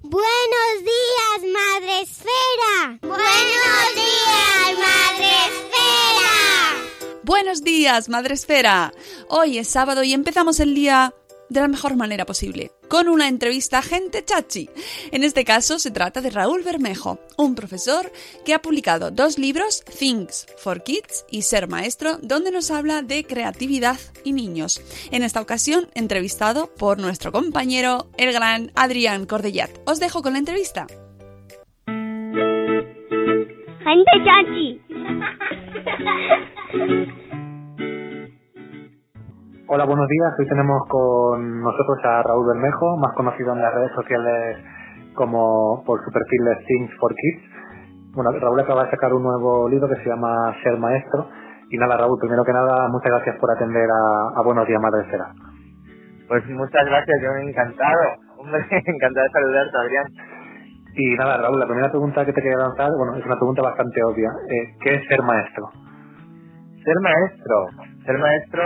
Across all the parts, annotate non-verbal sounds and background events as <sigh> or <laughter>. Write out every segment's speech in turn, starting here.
Buenos días, Madre Esfera. Buenos días, Madre Esfera. Buenos días, Madre Esfera. Hoy es sábado y empezamos el día de la mejor manera posible, con una entrevista a gente chachi. En este caso se trata de Raúl Bermejo, un profesor que ha publicado dos libros, Things for Kids y Ser Maestro, donde nos habla de creatividad y niños. En esta ocasión, entrevistado por nuestro compañero, el gran Adrián Cordellat. Os dejo con la entrevista. Gente chachi. <laughs> Hola, buenos días. Hoy tenemos con nosotros a Raúl Bermejo, más conocido en las redes sociales como por su perfil de Things for Kids. Bueno, Raúl acaba de sacar un nuevo libro que se llama Ser Maestro. Y nada, Raúl, primero que nada, muchas gracias por atender a, a Buenos Días Madre Esfera. Pues muchas gracias, yo encantado. Hombre, <laughs> encantado de saludarte, Adrián. Y nada, Raúl, la primera pregunta que te quería lanzar, bueno, es una pregunta bastante obvia. Eh, ¿Qué es ser maestro? Ser maestro. Ser maestro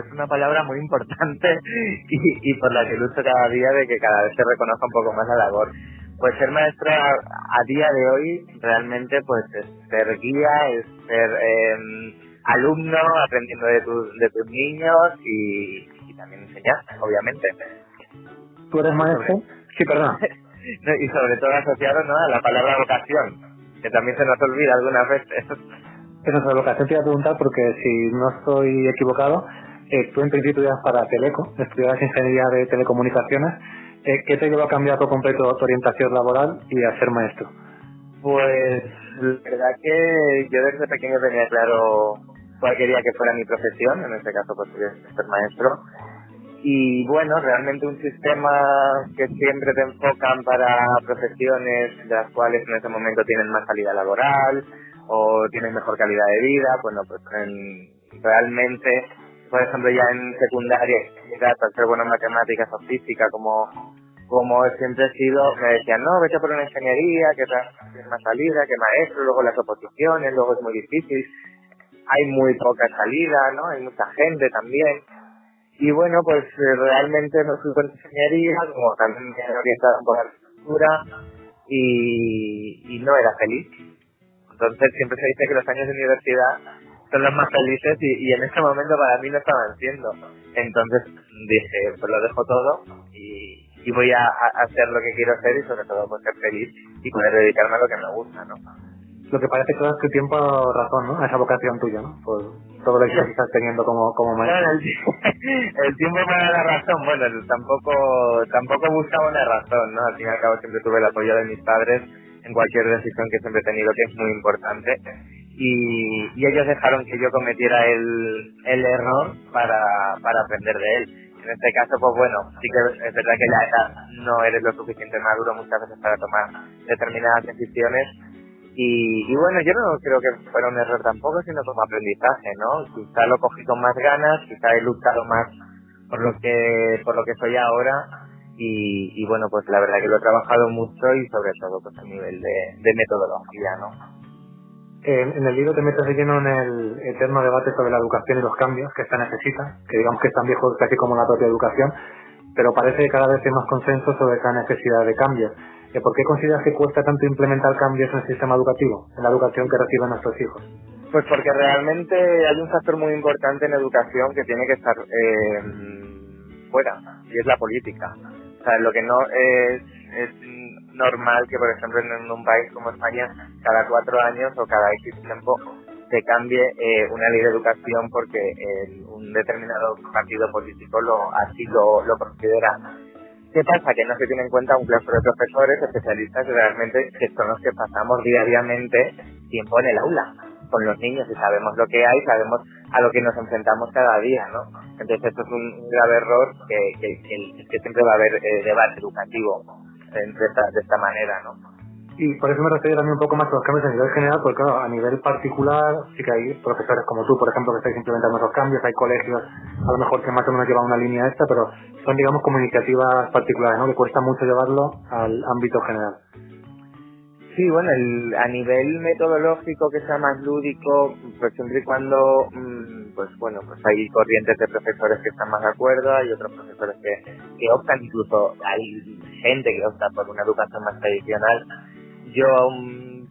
es una palabra muy importante <laughs> y, y por la que lucho cada día de que cada vez se reconozca un poco más la labor. Pues ser maestro a, a día de hoy realmente pues es ser guía, es ser eh, alumno aprendiendo de, tus de tus niños y, y también enseñar, obviamente. ¿Tú eres maestro? Sí, perdón. <laughs> Y sobre todo asociado ¿no? a la palabra vocación, que también se nos olvida algunas veces. <laughs> Eso es lo que te iba a preguntar porque si no estoy equivocado, eh, tú en principio estudias para Teleco, estudias ingeniería de telecomunicaciones. Eh, ¿Qué te llevó a cambiar por completo tu orientación laboral y a ser maestro? Pues la verdad que yo desde pequeño tenía claro cuál quería que fuera mi profesión, en este caso pues ser maestro. Y bueno, realmente un sistema que siempre te enfocan para profesiones de las cuales en ese momento tienen más salida laboral o tienen mejor calidad de vida, bueno, pues en, realmente, por ejemplo, ya en secundaria, al ser bueno en matemáticas o física, como como siempre he sido, me decían, no, vete por una ingeniería, que tienes más salida, que maestro, luego las oposiciones, luego es muy difícil, hay muy poca salida, ¿no? Hay mucha gente también. Y bueno, pues eh, realmente me fui por ingeniería, como también me orientado por arquitectura, y, y no era feliz. Entonces siempre se dice que los años de universidad son los más felices y, y en este momento para mí no estaban siendo. Entonces dije, pues lo dejo todo y, y voy a, a hacer lo que quiero hacer y sobre todo pues ser feliz y poder dedicarme a lo que me gusta, ¿no? Lo que parece que es que el tiempo razón, ¿no? A esa vocación tuya, ¿no? Por todo lo que <laughs> estás teniendo como, como maestro. El tiempo me da la razón, bueno, tampoco tampoco buscaba una razón, ¿no? Al fin y al cabo siempre tuve el apoyo de mis padres en cualquier decisión que siempre he tenido, que es muy importante. Y, ellos dejaron que yo cometiera el, el error para, aprender de él. En este caso, pues bueno, sí que es verdad que ya no eres lo suficiente maduro muchas veces para tomar determinadas decisiones. Y, y bueno, yo no creo que fuera un error tampoco, sino como aprendizaje, ¿no? Quizá lo cogí con más ganas, quizá he luchado más por lo que, por lo que soy ahora y, y bueno, pues la verdad que lo he trabajado mucho y sobre todo pues a nivel de, de metodología, ¿no? En, en el libro te metes de lleno en el eterno debate sobre la educación y los cambios que esta necesita, que digamos que es tan viejo casi como la propia educación, pero parece que cada vez hay más consenso sobre esa necesidad de cambios. Eh, ¿Por qué consideras que cuesta tanto implementar cambios en el sistema educativo, en la educación que reciben nuestros hijos? Pues porque realmente hay un factor muy importante en educación que tiene que estar eh, fuera, y es la política. Sea, lo que no es, es normal que, por ejemplo, en un país como España, cada cuatro años o cada X tiempo se cambie eh, una ley de educación porque eh, un determinado partido político lo así lo, lo considera. ¿Qué pasa? Que no se tiene en cuenta un claustro de profesores especialistas que realmente que son los que pasamos diariamente tiempo en el aula con los niños y sabemos lo que hay, sabemos a lo que nos enfrentamos cada día, ¿no? Entonces esto es un grave error que, que, que, siempre va a haber eh, debate educativo de esta, de esta manera, ¿no? Y por eso me refiero también un poco más a los cambios a nivel general, porque claro, a nivel particular sí que hay profesores como tú, por ejemplo, que estáis implementando esos cambios, hay colegios a lo mejor que más o menos llevan una línea esta, pero son digamos como iniciativas particulares, ¿no? Que cuesta mucho llevarlo al ámbito general. Sí, bueno, el, a nivel metodológico que sea más lúdico, pues siempre y cuando, mm, pues bueno, pues hay corrientes de profesores que están más de acuerdo, hay otros profesores que, que optan, incluso hay gente que opta por una educación más tradicional yo,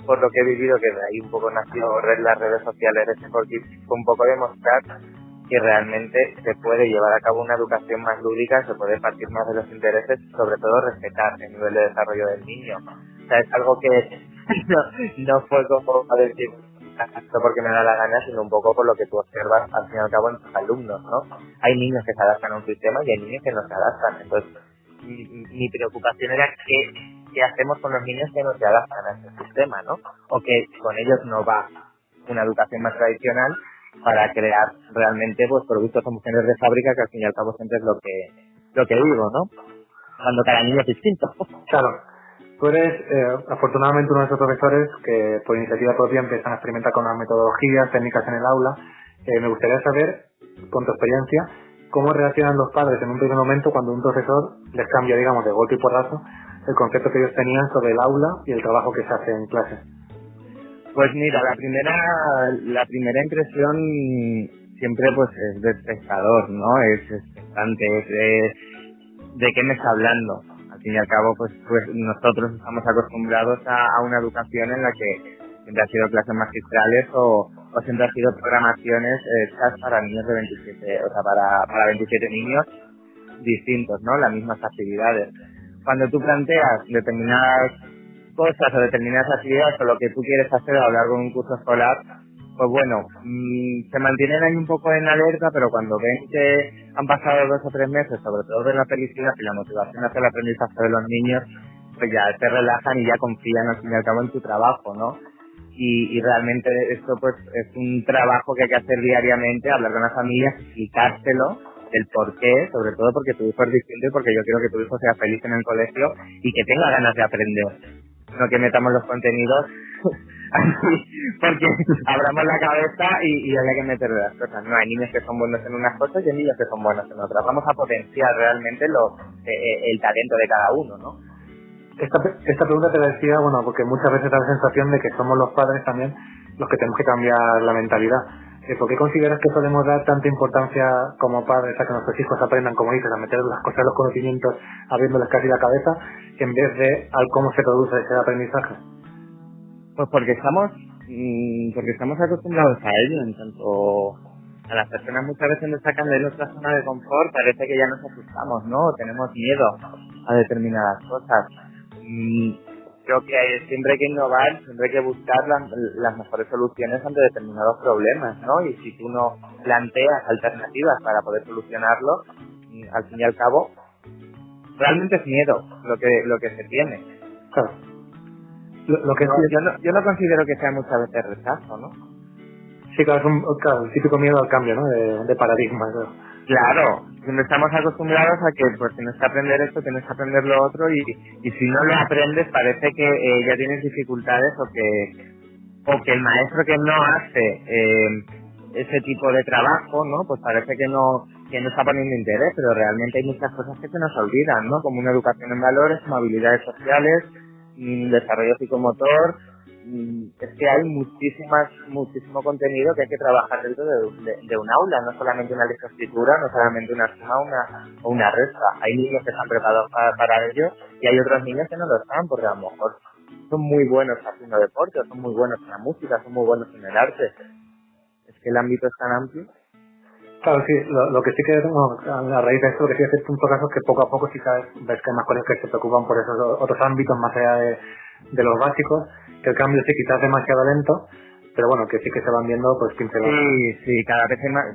por lo que he vivido, que de ahí un poco nació las redes sociales de fue un poco demostrar que realmente se puede llevar a cabo una educación más lúdica, se puede partir más de los intereses, sobre todo respetar el nivel de desarrollo del niño. O es algo que <laughs> no, fue como a decir esto porque me da la gana, sino un poco por lo que tú observas al fin y al cabo en tus alumnos, ¿no? Hay niños que se adaptan a un sistema y hay niños que no se adaptan. Entonces, mi, mi preocupación era que qué hacemos con los niños que no se adaptan a ese sistema, ¿no? O que con ellos no va una educación más tradicional para crear realmente pues productos homogéneos de fábrica que al fin y al cabo siempre es lo que lo que digo, ¿no? Cuando cada niño es distinto. Claro. Tú eres eh, afortunadamente uno de esos profesores que por iniciativa propia empiezan a experimentar con las metodologías, técnicas en el aula. Eh, me gustaría saber, con tu experiencia, cómo reaccionan los padres en un primer momento cuando un profesor les cambia, digamos, de golpe y porrazo el concepto que ellos tenían sobre el aula y el trabajo que se hace en clase. Pues mira, la primera, la primera impresión siempre pues es de espectador, ¿no? Es expectante, es de, de qué me está hablando. Fin y al cabo, pues, pues nosotros estamos acostumbrados a, una educación en la que siempre ha sido clases magistrales o, o siempre ha sido programaciones hechas para niños de 27, o sea, para, para 27 niños distintos, ¿no? Las mismas actividades cuando tú planteas determinadas cosas o determinadas actividades o lo que tú quieres hacer a lo largo de un curso escolar, pues bueno, mm, se mantienen ahí un poco en alerta, pero cuando ven que han pasado dos o tres meses, sobre todo de la felicidad y la motivación hacia el aprendizaje de los niños, pues ya se relajan y ya confían al fin y al cabo en tu trabajo, ¿no? Y, y realmente esto pues es un trabajo que hay que hacer diariamente, hablar con las familias, explicárselo el por qué, sobre todo porque tu hijo es distinto y porque yo quiero que tu hijo sea feliz en el colegio y que tenga ganas de aprender. No que metamos los contenidos <laughs> porque abramos la cabeza y, y haya que meter las cosas. No, hay niños que son buenos en unas cosas y hay niños que son buenos en otras. Vamos a potenciar realmente lo, eh, eh, el talento de cada uno, ¿no? Esta, esta pregunta te la decía, bueno, porque muchas veces da la sensación de que somos los padres también los que tenemos que cambiar la mentalidad ¿Por qué consideras que podemos dar tanta importancia como padres a que nuestros hijos aprendan, como dices, a meter las cosas, los conocimientos, abriéndoles casi la cabeza, en vez de al cómo se produce ese aprendizaje? Pues porque estamos, mm, porque estamos acostumbrados a ello, en tanto a las personas muchas veces nos sacan de nuestra zona de confort, parece que ya nos asustamos, ¿no? tenemos miedo a determinadas cosas. Mm, creo que siempre hay que innovar, siempre hay que buscar las, mejores soluciones ante determinados problemas, ¿no? Y si tú no planteas alternativas para poder solucionarlo, al fin y al cabo, realmente es miedo lo que lo que se tiene. Claro. Lo, que yo, no, yo no considero que sea muchas veces rechazo, ¿no? Sí, claro, es un, claro, el típico miedo al cambio, ¿no? De, de paradigma. Claro, estamos acostumbrados a que pues tienes que aprender esto, tienes que aprender lo otro y, y si no lo aprendes parece que eh, ya tienes dificultades o que o que el maestro que no hace eh, ese tipo de trabajo, ¿no? Pues parece que no que no está poniendo interés, pero realmente hay muchas cosas que se nos olvidan, ¿no? Como una educación en valores, como habilidades sociales, desarrollo psicomotor, es que hay muchísimas, muchísimo contenido que hay que trabajar dentro de, un aula, no solamente una escritura, no solamente una suma una, o una resta. Hay niños que están preparados para, ello y hay otros niños que no lo están porque a lo mejor son muy buenos haciendo deporte, son muy buenos en la música, son muy buenos en el arte. Es que el ámbito es tan amplio. Claro, sí, lo, que sí que, bueno, a raíz de esto, lo que sí es punto caso es que poco a poco sí sabes, ves que hay más colegios que se preocupan por esos otros ámbitos más allá de, de los básicos, que el cambio sí quizás demasiado lento, pero bueno, que sí que se van viendo pues pinceladas. Sí, sí, cada vez hay más...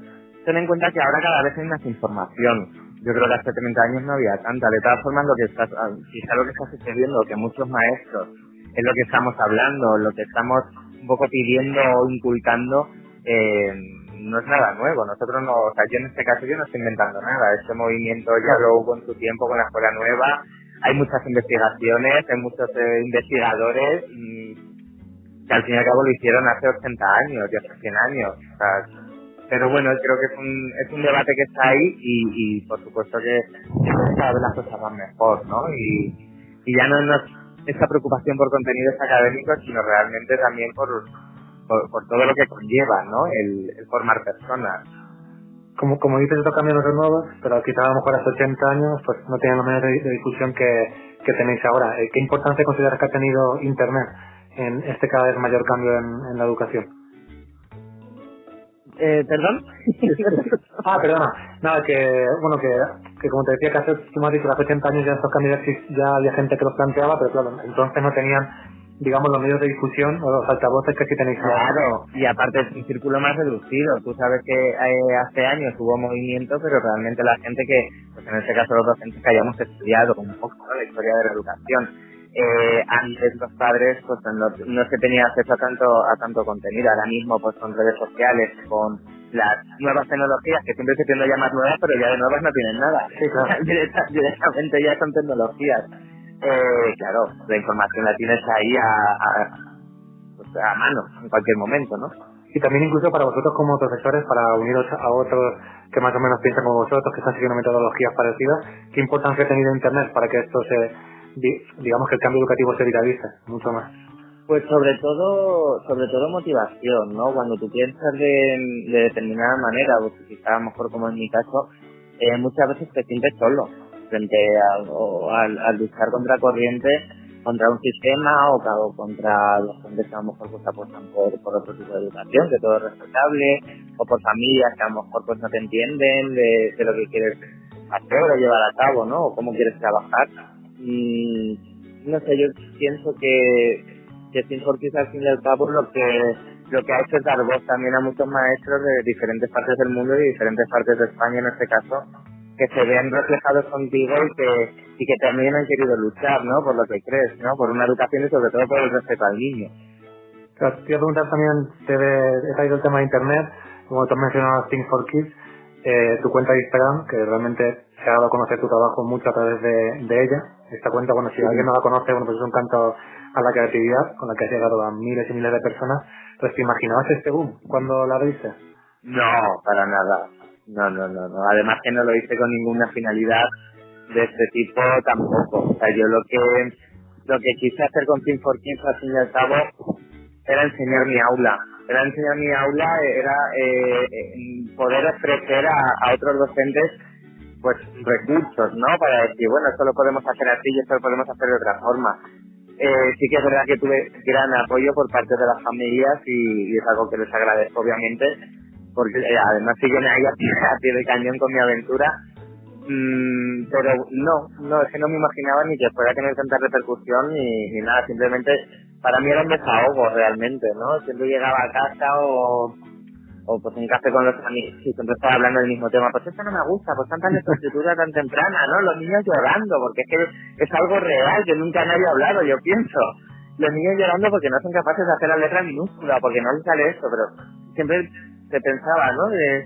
Ten en cuenta que ahora cada vez hay más información. Yo creo que hace 30 años no había tanta. De todas formas, lo que está, quizá lo que está sucediendo, que muchos maestros, es lo que estamos hablando, lo que estamos un poco pidiendo o inculcando, eh, no es nada nuevo. Nosotros no, o sea, yo en este caso yo no estoy inventando nada. Este movimiento ya lo hubo en su tiempo con la escuela nueva. Hay muchas investigaciones, hay muchos eh, investigadores y que al fin y al cabo lo hicieron hace 80 años y hace 100 años. O sea, pero bueno, creo que es un, es un debate que está ahí y, por supuesto que cada vez las cosas van mejor, ¿no? Y, y ya no, no es esa preocupación por contenidos académicos, sino realmente también por, por, todo lo que conlleva, ¿no? El formar personas. Como, como dices, estos cambios no son nuevos, pero quizás a lo mejor hace 80 años pues no tienen la manera de, de discusión que, que tenéis ahora. Eh, ¿Qué importancia consideras que ha tenido Internet en este cada vez mayor cambio en, en la educación? Eh, ¿Perdón? <laughs> ah, perdona. Nada, que, bueno, que, que como te decía, que hace, tú me has dicho, hace 80 años ya estos cambios ya había gente que los planteaba, pero claro, entonces no tenían, digamos, los medios de difusión o los altavoces que sí tenéis. Claro, y aparte es un círculo más reducido. Tú sabes que eh, hace años hubo movimiento, pero realmente la gente que, pues en este caso los docentes que hayamos estudiado un poco ¿no? la historia de la educación, eh, antes los padres pues no, no se tenía acceso a tanto a tanto contenido ahora mismo pues con redes sociales con las nuevas tecnologías que siempre se tienden a llamar nuevas pero ya de nuevas no tienen nada Sí, claro. <laughs> Directa- directamente ya son tecnologías eh, claro la información la tienes ahí a, a, pues, a mano en cualquier momento no Y también incluso para vosotros como profesores, para uniros a otros que más o menos piensan como vosotros, que están siguiendo metodologías parecidas, ¿qué importancia ha tenido Internet para que esto se, di- digamos que el cambio educativo se viralice mucho más? Pues sobre todo, sobre todo motivación, ¿no? Cuando tú piensas de, de determinada manera, pues quizá a lo mejor como en mi caso, eh, muchas veces te sientes solo frente a, o al, luchar contra corriente, contra un sistema o, o contra los hombres que a lo mejor pues apuestan por, por otro tipo de educación, que todo es respetable, o por familias que a lo mejor pues no te entienden de, de lo que quieres hacer o llevar a cabo, ¿no? O cómo quieres trabajar. Y no sé, yo pienso que, que Team Fortis al fin y al cabo lo que lo que ha hecho es dar voz también a muchos maestros de diferentes partes del mundo y diferentes partes de España en este caso que se vean reflejados contigo y que y que también han querido luchar ¿no? por lo que crees ¿no? por una educación y sobre todo por el respeto al niño Claro, te a preguntar también, te he traído el tema de Internet, como tú has mencionado Things for Kids, eh, tu cuenta de Instagram, que realmente se ha dado a conocer tu trabajo mucho a través de, de ella. Esta cuenta, bueno, si alguien no la conoce, bueno, pues es un canto a la creatividad, con la que has llegado a miles y miles de personas. Pues te imaginabas este boom cuando la viste. no para nada no no no no además que no lo hice con ninguna finalidad de este tipo tampoco o sea yo lo que lo que quise hacer con Team for Kids al fin y al cabo era enseñar mi aula. Era enseñar mi aula, era eh, poder ofrecer a, otros docentes pues recursos, ¿no? Para decir, bueno, esto lo podemos hacer así y esto lo podemos hacer de otra forma. Eh, sí que es verdad que tuve gran apoyo por parte de las familias y es algo que les agradezco obviamente, porque además siguen ahí a pie, a pie de cañón con mi aventura. Mm, pero no, no, es que no me imaginaba ni que fuera a tener tanta repercusión ni, ni nada, simplemente para mí era un desahogo realmente, ¿no? Siempre llegaba a casa o, o pues un café con los amigos y siempre estaba hablando del mismo tema, pues esto no me gusta, pues tanta lectoescritura tan temprana, ¿no? Los niños llorando, porque es que es algo real, que nunca nadie ha hablado, yo pienso. Los niños llorando porque no son capaces de hacer la letra minúscula, porque no les sale esto, pero siempre se pensaba, ¿no? De,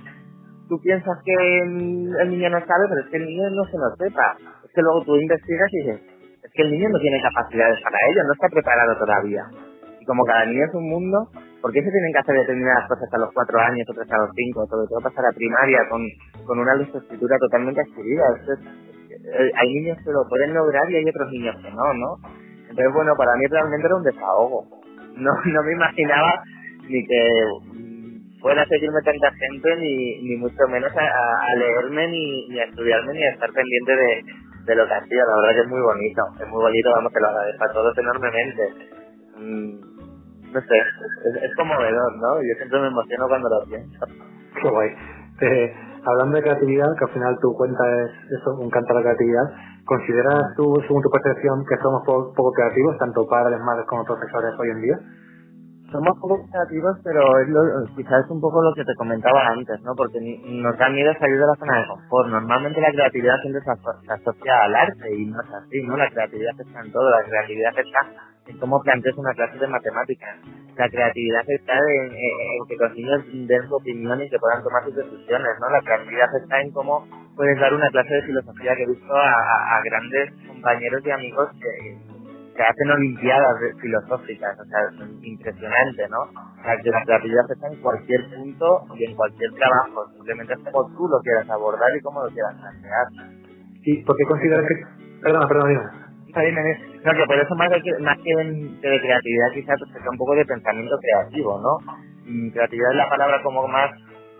tú piensas que el niño no sabe, pero es que el niño no se lo sepa. Es que luego tú investigas y dices, es que el niño no tiene capacidades para ello, no está preparado todavía. Y como cada niño es un mundo, ¿por qué se tienen que hacer determinadas cosas a los cuatro años, otras a los cinco, sobre todo pasar a primaria con, con una lectoescritura totalmente adquirida? Esto es- eh, hay niños que lo pueden lograr y hay otros niños que no, ¿no? Entonces, bueno, para mí realmente era un desahogo. No, no me imaginaba ni que mm, fuera a seguirme tanta gente, ni, ni mucho menos a, leerme, ni, ni a estudiarme, ni a estar pendiente de, de lo que hacía. La verdad que es muy bonito, es muy bonito, vamos, que lo agradezco a todos enormemente. Mm, no sé, es, es conmovedor, ¿no? Yo siempre me emociono cuando lo pienso. Qué guay. Te- hablando de creatividad, que al final tu cuenta es eso, un canto la creatividad, ¿consideras tú, según tu percepción, que somos poco creativos, tanto padres, madres como profesores hoy en día? Somos poco creativos, pero es lo, quizás es un poco lo que te comentaba antes, ¿no? Porque nos da miedo salir de la zona de confort. Normalmente la creatividad siempre se, asocia al arte y no es así, ¿no? La creatividad está en todo, la creatividad está en cómo planteas una clase de matemáticas. La creatividad está en, que los niños den su opinión y que puedan tomar sus decisiones, ¿no? La creatividad está en cómo puedes dar una clase de filosofía que he visto a, a grandes compañeros y amigos que se hacen olimpiadas filosóficas, o sea, es impresionante, ¿no? O sea, que la creatividad está en cualquier punto y en cualquier trabajo, simplemente es como tú lo quieras abordar y cómo lo quieras plantear. Sí, porque consideras que... Perdona, perdona, dime. No, que por eso más, que, más que de creatividad quizás pues, un poco de pensamiento creativo, ¿no? Mm, creatividad es la palabra como más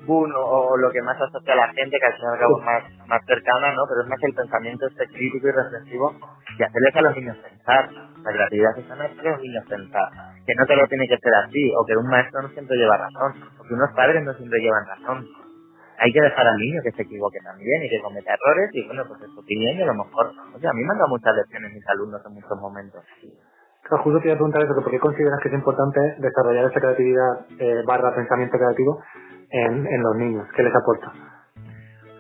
o, lo que más asocia a la gente, que al final acabo más, más cercana, ¿no? Pero es más el pensamiento este crítico y reflexivo y hacerles a los niños pensar. La creatividad es hacer a los niños pensar. Que no te lo tiene que ser así, o que un maestro no siempre lleva razón, o que unos padres no siempre llevan razón. Hay que dejar al niño que se equivoque también y que cometa errores y bueno, pues es su opinión y a lo mejor, o sea, a mí me han dado muchas lecciones mis alumnos en muchos momentos. Justo te iba a preguntar eso, ¿por qué consideras que es importante desarrollar esa creatividad eh, barra pensamiento creativo en, en los niños? ¿Qué les aporta?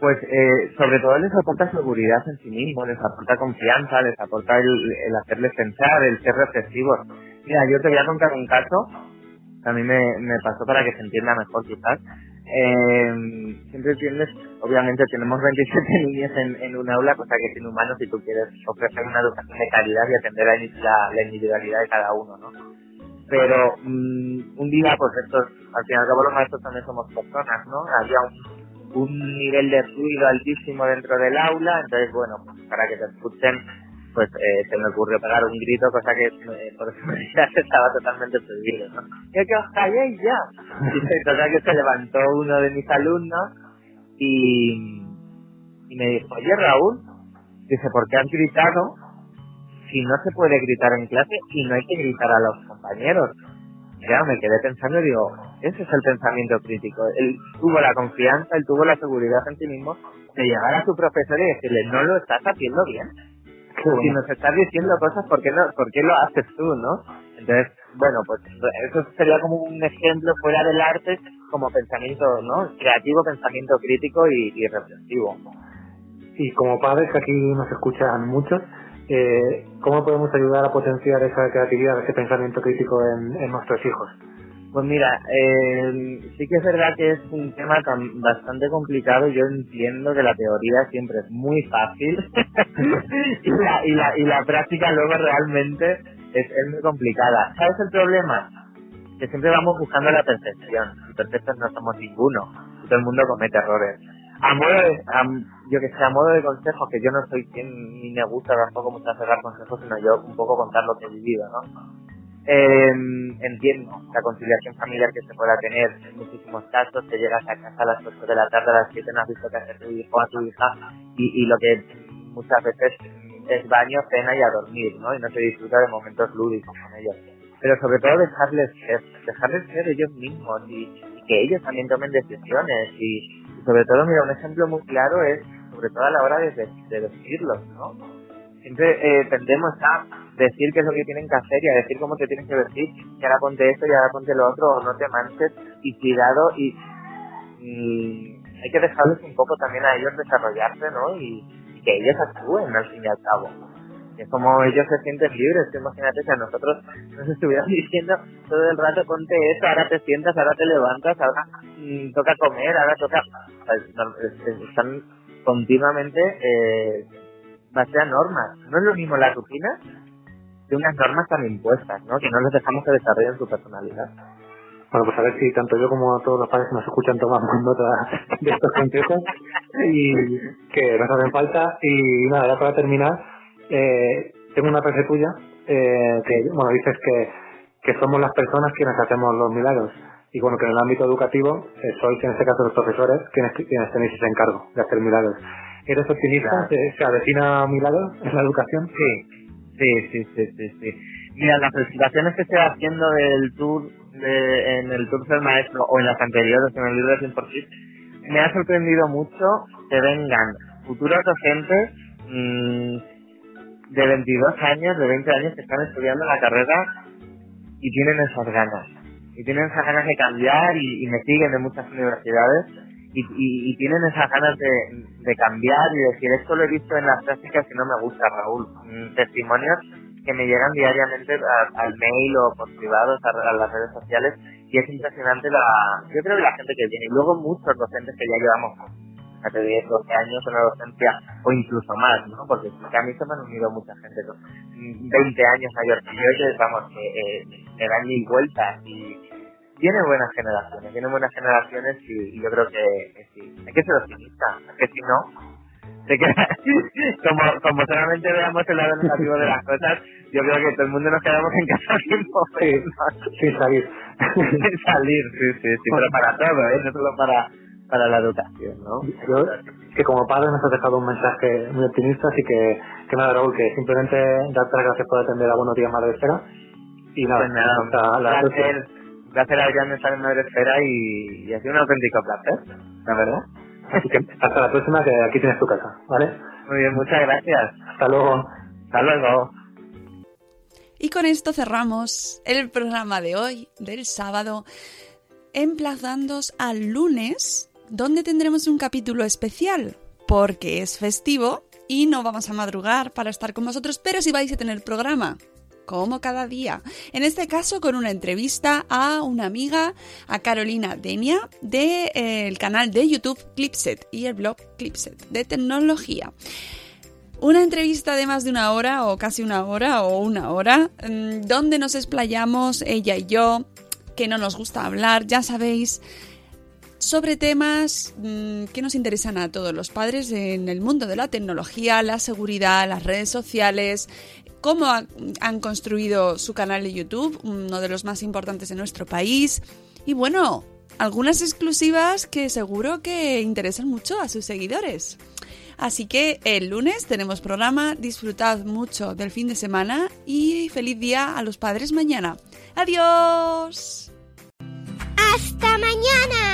Pues eh, sobre todo les aporta seguridad en sí mismo, les aporta confianza, les aporta el, el hacerles pensar, el ser reflexivos. Mira, yo te voy a contar un caso, a mí me, me pasó para que se entienda mejor quizás. Eh, siempre tienes, obviamente tenemos 27 <laughs> niños en, en un aula, cosa que sin humanos si tú quieres ofrecer una educación de calidad y atender la, la individualidad de cada uno, ¿no? Pero mm, un día, pues estos, al fin y al cabo los maestros también somos personas, ¿no? Había un, nivel de ruido altísimo dentro del aula, entonces, bueno, para que te escuchen, pues eh, se me ocurrió pegar un grito, cosa que eh, por seguridad <laughs> estaba totalmente prohibido, ¿no? ¡Que, os calléis ya! Y se que se levantó uno de mis alumnos y, me dijo, oye Raúl, dice, ¿por qué has gritado y no se puede gritar en clase y no hay que gritar a los compañeros. Ya me quedé pensando y digo, ese es el pensamiento crítico. Él tuvo la confianza, él tuvo la seguridad en sí mismo de llegar a su profesor y decirle, no lo estás haciendo bien. Si nos estás diciendo cosas, ¿por qué, no, ¿por qué lo haces tú, no? Entonces, bueno, pues eso sería como un ejemplo fuera del arte, como pensamiento, ¿no? Creativo, pensamiento crítico y, y reflexivo. Y como padres, que aquí nos escuchan muchos, eh, ¿cómo podemos ayudar a potenciar esa creatividad, ese pensamiento crítico en, nuestros hijos? Pues mira, eh, sí que es verdad que es un tema tan, bastante complicado. Yo entiendo que la teoría siempre es muy fácil <laughs> y, la, y, la, y la práctica luego realmente es, es muy complicada. ¿Sabes el problema? Que siempre vamos buscando la perfección. Perfectos no somos ninguno. Todo el mundo comete errores a modo de, yo que sé, a modo de consejo, que yo no soy quien ni me gusta tampoco mucho hacer consejos, sino yo un poco contar lo que he vivido, ¿no? Eh, entiendo la conciliación familiar que se pueda tener en muchísimos casos, que llegas a casa a las 8 de la tarde, a las 7 no has visto que hacer tu hijo a tu hija y, y lo que muchas veces es baño, cena y a dormir, ¿no? Y no se disfruta de momentos lúdicos con ellos. Pero sobre todo dejarles ser, dejarles ser ellos mismos y, y que ellos también tomen decisiones y, sobre todo, mira, un ejemplo muy claro es, sobre todo a la hora de, de decirlos, ¿no? Siempre eh, tendemos a decir qué es lo que tienen que hacer y a decir cómo te tienen que vestir, y ahora ponte esto y ahora ponte lo otro, o no te manches, y cuidado, y, hay que dejarles un poco también a ellos desarrollarse, ¿no? Y, que ellos actúen al fin y al cabo. Es como ellos se sienten libres, que imagínate que a nosotros nos estuvieran <laughs> diciendo todo el rato ponte esto, ahora te sientas, ahora te levantas, ahora mm, toca comer, ahora toca... Están continuamente eh, base a normas. No es lo mismo la rutina que unas normas tan impuestas, ¿no? Que no les dejamos que desarrollen su personalidad. Bueno, pues a ver si tanto yo como todos los padres nos escuchan tomamos <laughs> nota de estos consejos y que nos hacen falta. Y nada, ya para terminar, eh, tengo una frase tuya eh, que, bueno, dices que, que somos las personas quienes hacemos los milagros y bueno, que en el ámbito educativo eh, sois en este caso los profesores quienes, quienes tenéis ese encargo de hacer milagros. ¿Eres optimista? ¿Se, avecina milagros en la educación? Sí, sí, sí, sí, sí, sí. Mira, las presentaciones que estoy haciendo del tour, de, en el tour del maestro o en las anteriores, en el libro de 100%, me ha sorprendido mucho que vengan futuros docentes mm, de 22 años, de 20 años que están estudiando la carrera y tienen esas ganas. Y tienen esas ganas de cambiar y, me siguen de muchas universidades y, tienen esas ganas de, cambiar y decir esto lo he visto en las prácticas y no me gusta, Raúl. Mm, testimonios que me llegan diariamente al mail o por privados a, las redes sociales y es impresionante la, yo creo la gente que viene y luego muchos docentes que ya llevamos de 10, 12 años en la docencia o incluso más, ¿no? Porque a mí se me han unido mucha gente, 20 años mayor que yo, que vamos, que eh, me dan mil vueltas y tiene buenas generaciones, tiene buenas generaciones y, yo creo que, sí, hay que ser optimista, que si no, se queda, <laughs> como, como solamente veamos el lado negativo de las cosas, yo creo que todo el mundo nos quedamos en casa sin sin salir. sin <laughs> salir, sí, sí, sí, pero para todo, ¿eh? no solo para para la educación, ¿no? Yo, que como padre nos has dejado un mensaje muy optimista, así que, que nada, Raúl, que simplemente darte las gracias por atender a Buenos Días Madre Esfera. Y nada, pues nada la placer, placer Adrián estar en Madre Esfera y, y ha sido un auténtico placer, la verdad. Así que hasta la próxima, que aquí tienes tu casa, ¿vale? Muy bien, muchas gracias. Hasta luego. Hasta luego. Y con esto cerramos el programa de hoy, del sábado, emplazándos al lunes donde tendremos un capítulo especial, porque es festivo y no vamos a madrugar para estar con vosotros, pero sí vais a tener programa, como cada día. En este caso con una entrevista a una amiga, a Carolina Denia, del eh, canal de YouTube Clipset y el blog Clipset de tecnología. Una entrevista de más de una hora o casi una hora o una hora, mm, donde nos explayamos ella y yo, que no nos gusta hablar, ya sabéis, sobre temas mm, que nos interesan a todos los padres en el mundo de la tecnología, la seguridad, las redes sociales, cómo han construido su canal de YouTube, uno de los más importantes de nuestro país. Y bueno, algunas exclusivas que seguro que interesan mucho a sus seguidores. Así que el lunes tenemos programa, disfrutad mucho del fin de semana y feliz día a los padres mañana. Adiós. Hasta mañana.